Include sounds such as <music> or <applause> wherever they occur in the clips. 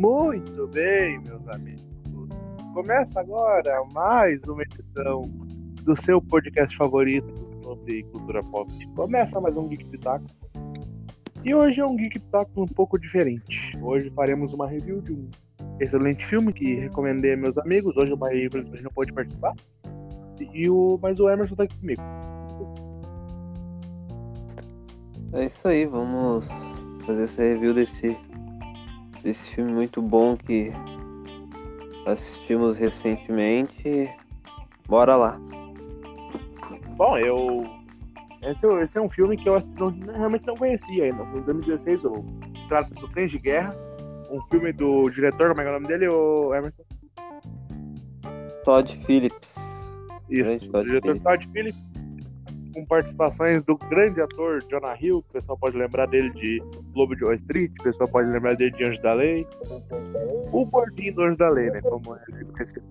Muito bem, meus amigos. Começa agora mais uma edição do seu podcast favorito sobre cultura pop. Começa mais um Geek Pitaco. E hoje é um Geek Pitaco um pouco diferente. Hoje faremos uma review de um excelente filme que recomendei a meus amigos. Hoje o Bahia infelizmente não pode participar. E o, mas o Emerson tá aqui comigo. É isso aí, vamos fazer essa review desse, desse filme muito bom que assistimos recentemente. Bora lá. Bom, eu. Esse, esse é um filme que eu não, realmente não conhecia ainda. Em 2016, o Trata do Cães de Guerra. Um filme do diretor, como é, é o nome dele, o Emerson? Todd Phillips. Isso, o diretor Phillips. Todd Phillips com participações do grande ator Jonah Hill, que o pessoal pode lembrar dele de Globo de Wall Street, o pessoal pode lembrar dele de Anjo da Lei. O gordinho do Anjo da Lei, né? Como é conhecido.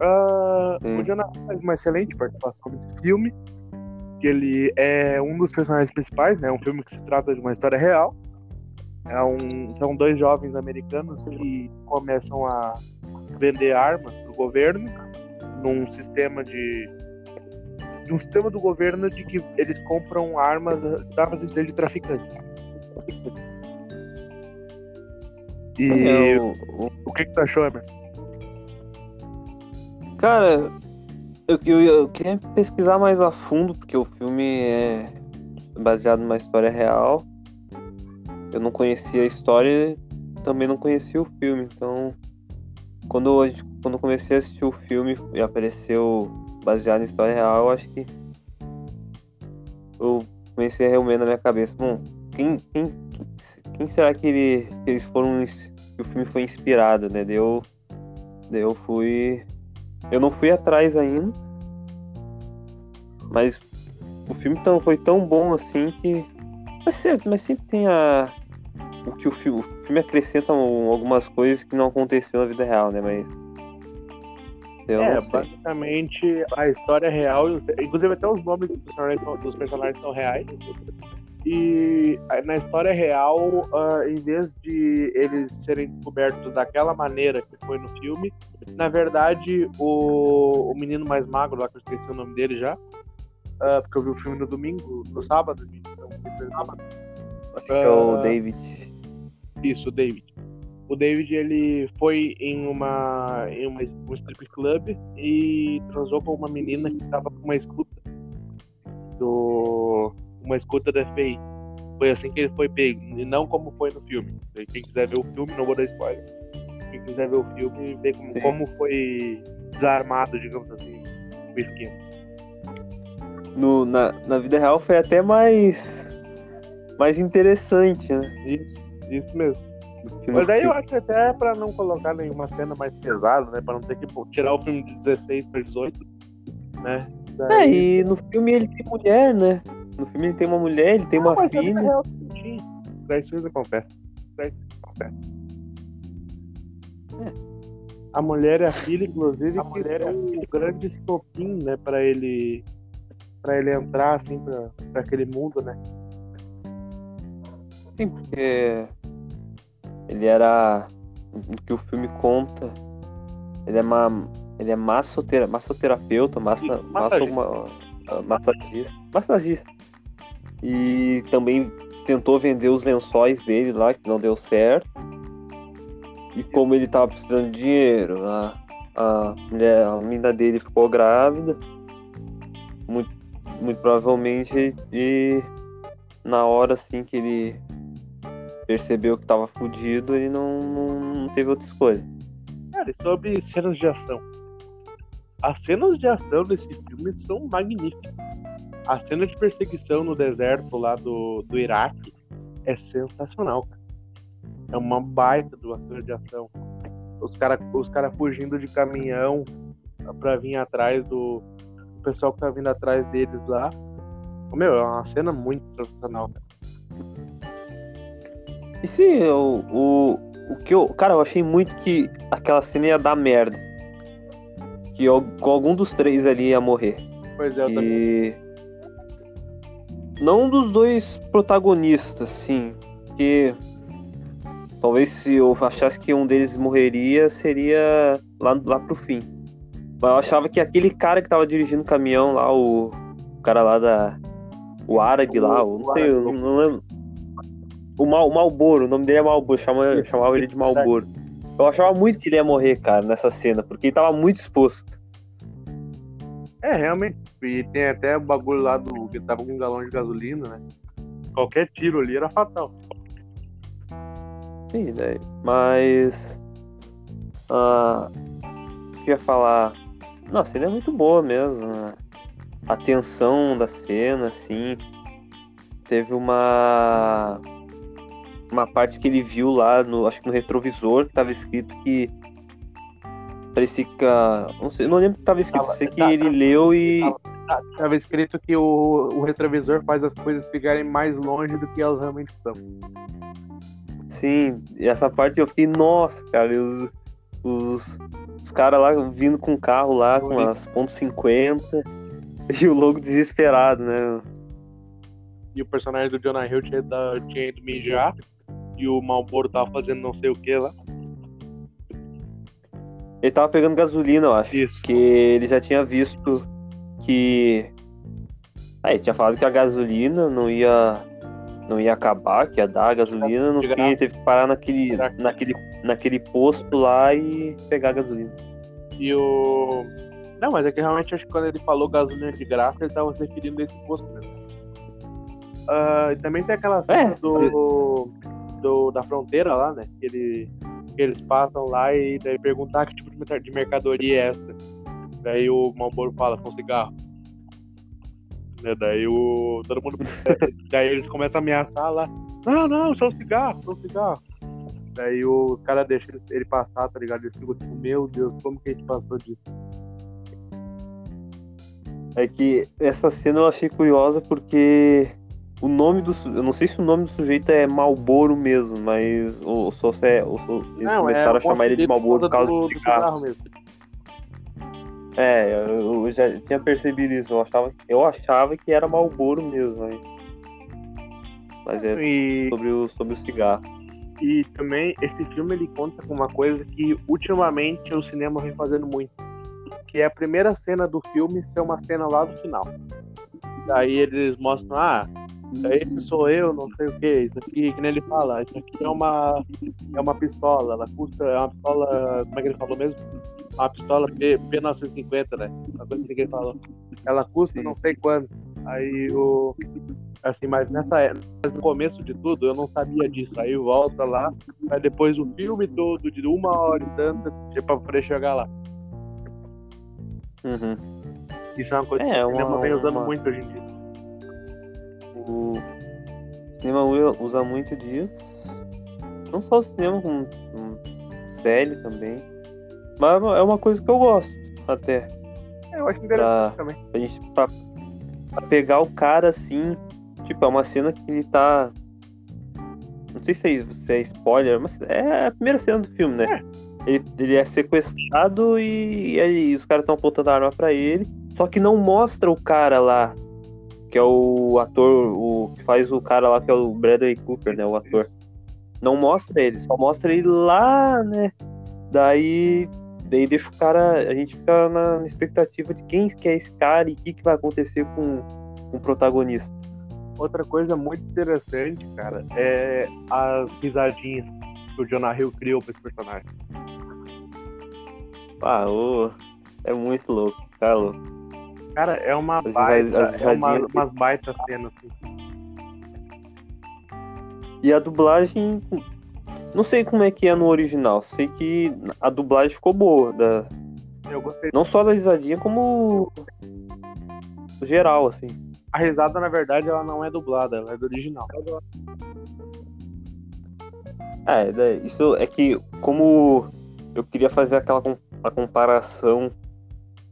Uh, o Jonah Hill faz uma excelente participação nesse filme. Que ele é um dos personagens principais, né? Um filme que se trata de uma história real. É um, são dois jovens americanos que começam a vender armas para o governo num sistema de de um sistema do governo de que eles compram armas, armas de traficantes. E é, o, que, que tu achou, Emerson? Cara, eu, eu, eu, queria pesquisar mais a fundo, porque o filme é baseado numa história real. Eu não conhecia a história, também não conhecia o filme, então quando, quando comecei a assistir o filme e apareceu baseado em história real, eu acho que eu comecei a reunir na minha cabeça, bom, quem, quem, quem será que, ele, que eles foram que o filme foi inspirado, né? Deu, eu fui, eu não fui atrás ainda, mas o filme tão, foi tão bom assim que, mas sempre, mas sempre tem a o que o filme, o filme acrescenta algumas coisas que não aconteceu na vida real, né? Mas é, basicamente a história é real, inclusive até os nomes dos personagens são, dos personagens são reais. E na história real, uh, em vez de eles serem descobertos daquela maneira que foi no filme, na verdade, o, o menino mais magro, lá que eu esqueci o nome dele já, uh, porque eu vi o filme no domingo, no sábado, então, no sábado. É o David. Isso, o David o David ele foi em uma em uma, um strip club e transou com uma menina que estava com uma escuta uma escuta da FBI. Foi assim que ele foi pego, e não como foi no filme. Quem quiser ver o filme, não vou dar spoiler. Quem quiser ver o filme, ver como, como foi desarmado, digamos assim, o esquema. No, na, na vida real foi até mais mais interessante, né? Isso, isso mesmo. Mas aí eu acho até pra não colocar nenhuma cena mais pesada, né? Pra não ter que pô, tirar o filme de 16 pra 18, né? Daí... É, e no filme ele tem mulher, né? No filme ele tem uma mulher, ele tem não, uma filha. Real, Traições acontece. Traições acontece. É. A mulher é a filha, inclusive, a mulher é um grande estopim, né, pra ele para ele entrar assim pra, pra aquele mundo, né? Sim, porque ele era. O que o filme conta. Ele é uma. Ele é massotera, massoterapeuta, massa, massa alguma, ah, massagista. Massagista. E também tentou vender os lençóis dele lá, que não deu certo. E como ele tava precisando de dinheiro, a, a mulher, a menina dele ficou grávida. Muito, muito provavelmente e na hora assim que ele percebeu que tava fudido, ele não, não, não teve outra escolha. Cara, e sobre cenas de ação. As cenas de ação desse filme são magníficas. A cena de perseguição no deserto lá do, do Iraque é sensacional, cara. É uma baita de uma cena de ação. Os caras os cara fugindo de caminhão pra vir atrás do, do pessoal que tá vindo atrás deles lá. Meu, é uma cena muito sensacional, cara. E sim, o, o, o que eu. Cara, eu achei muito que aquela cena ia dar merda. Que eu, algum dos três ali ia morrer. Pois é, eu e... também. Não um dos dois protagonistas, sim. Que. talvez se eu achasse que um deles morreria, seria lá, lá pro fim. Mas eu achava que aquele cara que tava dirigindo o caminhão lá, o, o cara lá da. O árabe lá, o, não sei, eu não lembro. O, Mal, o Malboro, o nome dele é Malboro, chamava, chamava ele de Malboro. Eu achava muito que ele ia morrer, cara, nessa cena, porque ele tava muito exposto. É, realmente. E tem até o bagulho lá do que tava com um galão de gasolina, né? Qualquer tiro ali era fatal. Sim, né? Mas. Ah, ia falar. Nossa, ele é muito boa mesmo. Né? A tensão da cena, assim. Teve uma. Uma parte que ele viu lá, no, acho que no retrovisor, que tava escrito que Parecia que. Não, sei, não lembro o que tava escrito. Tava, sei que tá, ele tá, leu e. Tava, tava, escrito que o, o retrovisor faz as coisas ficarem mais longe do que elas realmente são. Sim, essa parte eu fiquei, nossa, cara, os, os, os caras lá vindo com o carro lá, com as pontos .50 e o logo desesperado, né? E o personagem do Jonah Hill tinha, tinha ido mijar e o Malboro tava fazendo não sei o que lá. Ele tava pegando gasolina, eu acho. Isso. Que ele já tinha visto que. Ah, ele tinha falado que a gasolina não ia. Não ia acabar, que ia dar a gasolina, no fim ele teve que parar naquele, naquele, naquele posto lá e pegar a gasolina. E o. Não, mas é que realmente acho que quando ele falou gasolina de graça, ele tava se referindo a esse posto mesmo. Uh, e também tem aquela cena é, do, do, da fronteira lá, né? Que ele eles passam lá e daí perguntar que tipo de mercadoria é essa. Daí o Malboro fala, são cigarro. Né, daí o. Todo mundo. <laughs> daí eles começam a ameaçar lá. Não, não, são cigarro, são cigarro. Daí o cara deixa ele passar, tá ligado? Ele fica tipo, meu Deus, como que a gente passou disso? É que essa cena eu achei curiosa porque o nome do. Eu não sei se o nome do sujeito é Malboro mesmo, mas o, só se é, o, eles não, começaram é, a chamar ele de Malboro por causa do, do cigarro mesmo. É, eu, eu, já tinha percebido isso. Eu achava, eu achava que era Malboro mesmo, mas, mas é e... sobre, o, sobre o cigarro. E também esse filme ele conta com uma coisa que ultimamente o cinema vem fazendo muito, que é a primeira cena do filme ser uma cena lá do final. Daí eles mostram, ah, esse sou eu, não sei o que, isso aqui, que nem ele fala, isso aqui é uma, é uma pistola, ela custa, é uma pistola, como é que ele falou mesmo? Uma pistola P, P950, né? Coisa que ele falou. Ela custa não sei quanto. Aí o. Assim, mas nessa mas no começo de tudo eu não sabia disso. Aí volta lá, aí depois o filme todo de uma hora e tanta, tipo, pra poder chegar lá. Uhum. Isso é uma coisa é, que o cinema vem usando uma... muito hoje em dia. O cinema usa muito disso. Não só o cinema, como série também. Mas é uma coisa que eu gosto até. É, eu acho interessante pra, também. A gente, pra, pra, pegar o cara assim, tipo, é uma cena que ele tá. Não sei se é, se é spoiler, mas é a primeira cena do filme, né? É. Ele, ele é sequestrado e, e aí os caras estão apontando a arma pra ele. Só que não mostra o cara lá que é o ator, o que faz o cara lá, que é o Bradley Cooper, né? O ator. Não mostra ele, só mostra ele lá, né? Daí, daí deixa o cara. A gente fica na, expectativa de quem que é esse cara e o que, que vai acontecer com, com o protagonista. Outra coisa muito interessante, cara, é as risadinhas que o Jonah Hill criou pra esse personagem. Ah, ô, é muito louco, tá louco. Cara, é uma as, baita, as, as é uma, umas baitas cenas, assim. E a dublagem, não sei como é que é no original, sei que a dublagem ficou boa. Da... Não só da risadinha, como geral, assim. A risada, na verdade, ela não é dublada, ela é do original. É, isso é que como eu queria fazer aquela a comparação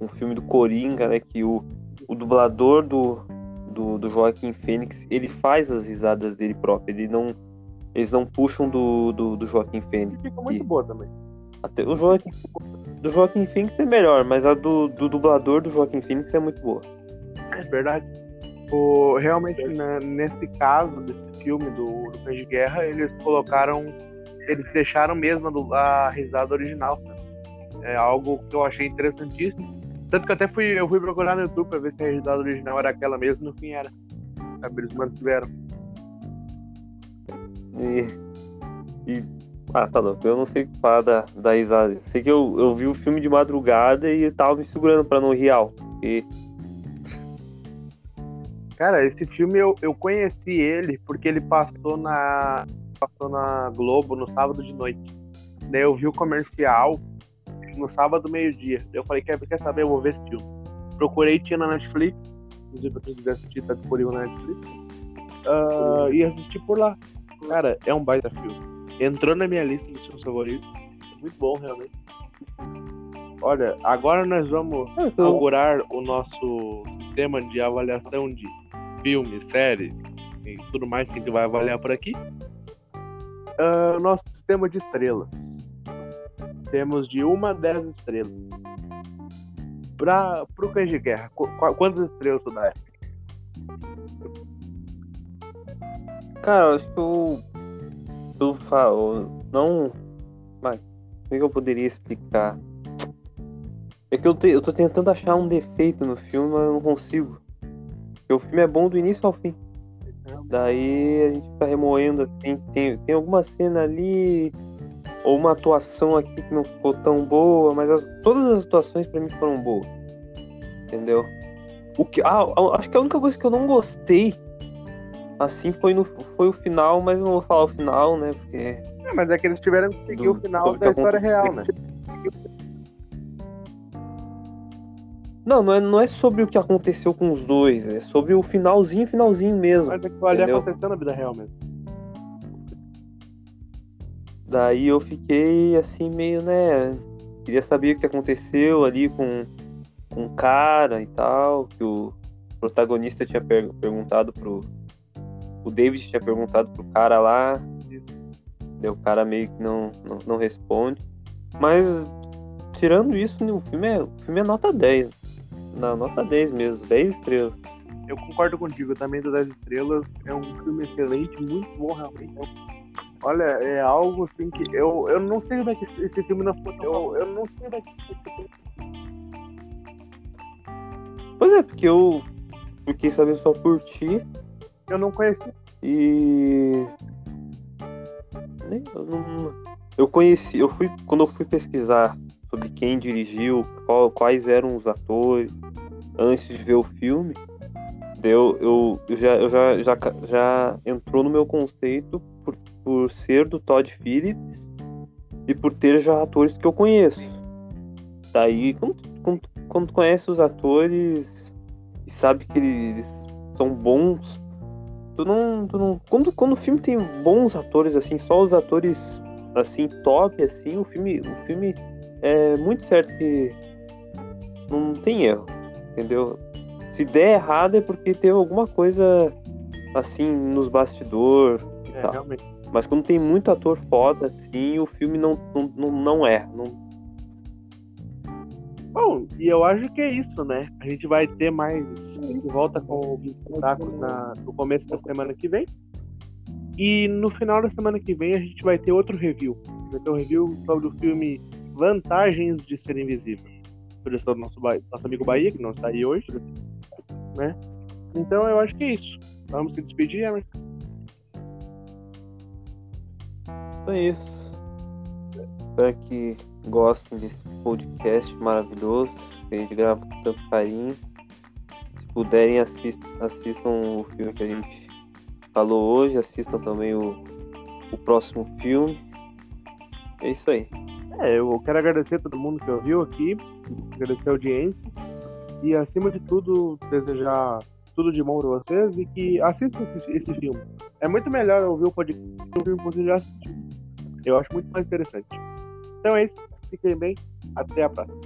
um filme do Coringa, né? Que o, o dublador do, do, do Joaquim Fênix, ele faz as risadas dele próprio. Ele não, eles não puxam do, do, do Joaquim Fênix. Fica muito e, boa também. Até, o Joaquim, do Joaquim Fênix é melhor, mas a do, do dublador do Joaquim Fênix é muito boa. É verdade. O, realmente, né, nesse caso desse filme do, do Cães de Guerra, eles colocaram eles deixaram mesmo a risada original. É algo que eu achei interessantíssimo. Tanto que até fui, eu fui procurar no YouTube pra ver se a risada original era aquela mesmo, no fim era. Sabe, eles mantiveram. E, e. Ah, tá louco. Eu não sei falar da, da risada. Sei que eu, eu vi o filme de madrugada e tava me segurando pra não rir alto. E... Cara, esse filme eu, eu conheci ele porque ele passou na. Passou na Globo no sábado de noite. Daí eu vi o comercial no sábado, meio-dia. Eu falei, quer, quer saber? Eu vou ver esse filme. Procurei, tinha na Netflix. Inclusive, pra quem quiser assistir, tá disponível na Netflix. Uh, e assisti por lá. Cara, é um baita filme. Entrou na minha lista dos filmes favoritos. Muito bom, realmente. Olha, agora nós vamos é, inaugurar o nosso sistema de avaliação de filmes, séries e tudo mais que a gente vai avaliar por aqui. Uh, nosso sistema de estrelas. Temos de 1 a 10 estrelas. Para o Cães de Guerra, qu quantas estrelas tu dá? Cara, acho que eu. Eu falo. Não. Mas. Como é que eu poderia explicar? É que eu, te, eu tô tentando achar um defeito no filme, mas eu não consigo. Porque o filme é bom do início ao fim. Daí a gente fica remoendo assim. Tem, tem alguma cena ali. Ou uma atuação aqui que não ficou tão boa, mas as, todas as atuações para mim foram boas. Entendeu? O que, ah, acho que a única coisa que eu não gostei assim foi, no, foi o final, mas não vou falar o final, né? Porque. É, mas é que eles tiveram que seguir do, o final da história real, né? Não, não é, não é sobre o que aconteceu com os dois, é sobre o finalzinho, finalzinho mesmo. Mas é que ali aconteceu na vida real mesmo. Daí eu fiquei assim, meio, né? Queria saber o que aconteceu ali com, com cara e tal, que o protagonista tinha per perguntado pro, o David tinha perguntado pro cara lá, deu o cara meio que não, não, não, responde. Mas tirando isso, o filme é, o filme é nota 10. Na nota 10 mesmo, 10 estrelas. Eu concordo contigo, também do 10 estrelas. É um filme excelente, muito bom realmente. Olha, é algo assim que eu, eu não sei como é que esse filme não foi. Eu, eu não sei como é que Pois é, porque eu fiquei sabendo só por ti eu não conheci. E. Eu, não... eu conheci, eu fui. Quando eu fui pesquisar sobre quem dirigiu, qual, quais eram os atores, antes de ver o filme, eu, eu, eu, já, eu já, já, já entrou no meu conceito por, ser do Todd Phillips e por ter já atores que eu conheço. Daí, quando, conhece os atores e sabe que eles são bons Tu não, tu não. Quando, quando o filme tem bons atores, assim, só os atores assim, top, assim, o filme. O filme é muito certo que não tem erro. Entendeu? Se der errado é porque teve alguma coisa assim nos bastidores e é, tal. Realmente. Mas quando tem muito ator foda, assim, o filme não, não, não, é. Não, Bom, e eu acho que é isso, né? A gente vai ter mais. A gente volta com o Tacos na, no começo da semana que vem. E no final da semana que vem a gente vai ter outro review. Vai ter um review sobre o filme Vantagens de Ser Invisível. Sugestão do nosso, nosso amigo Bahia, que não está aí hoje. Né? Então eu acho que é isso. Vamos se despedir, Emerson? Então é isso. Espero que gostem desse podcast maravilhoso que a gente grava com tanto carinho. Se puderem, assistam, assistam o filme que a gente falou hoje, assistam também o, o próximo filme. É isso aí. É, eu quero agradecer a todo mundo que ouviu aqui, agradecer a audiência e, acima de tudo, desejar tudo de bom para vocês e que assistam esse, esse filme. É muito melhor ouvir o podcast do que você já assistiu. Eu acho muito mais interessante. Então é isso. Fiquem bem. Até a próxima.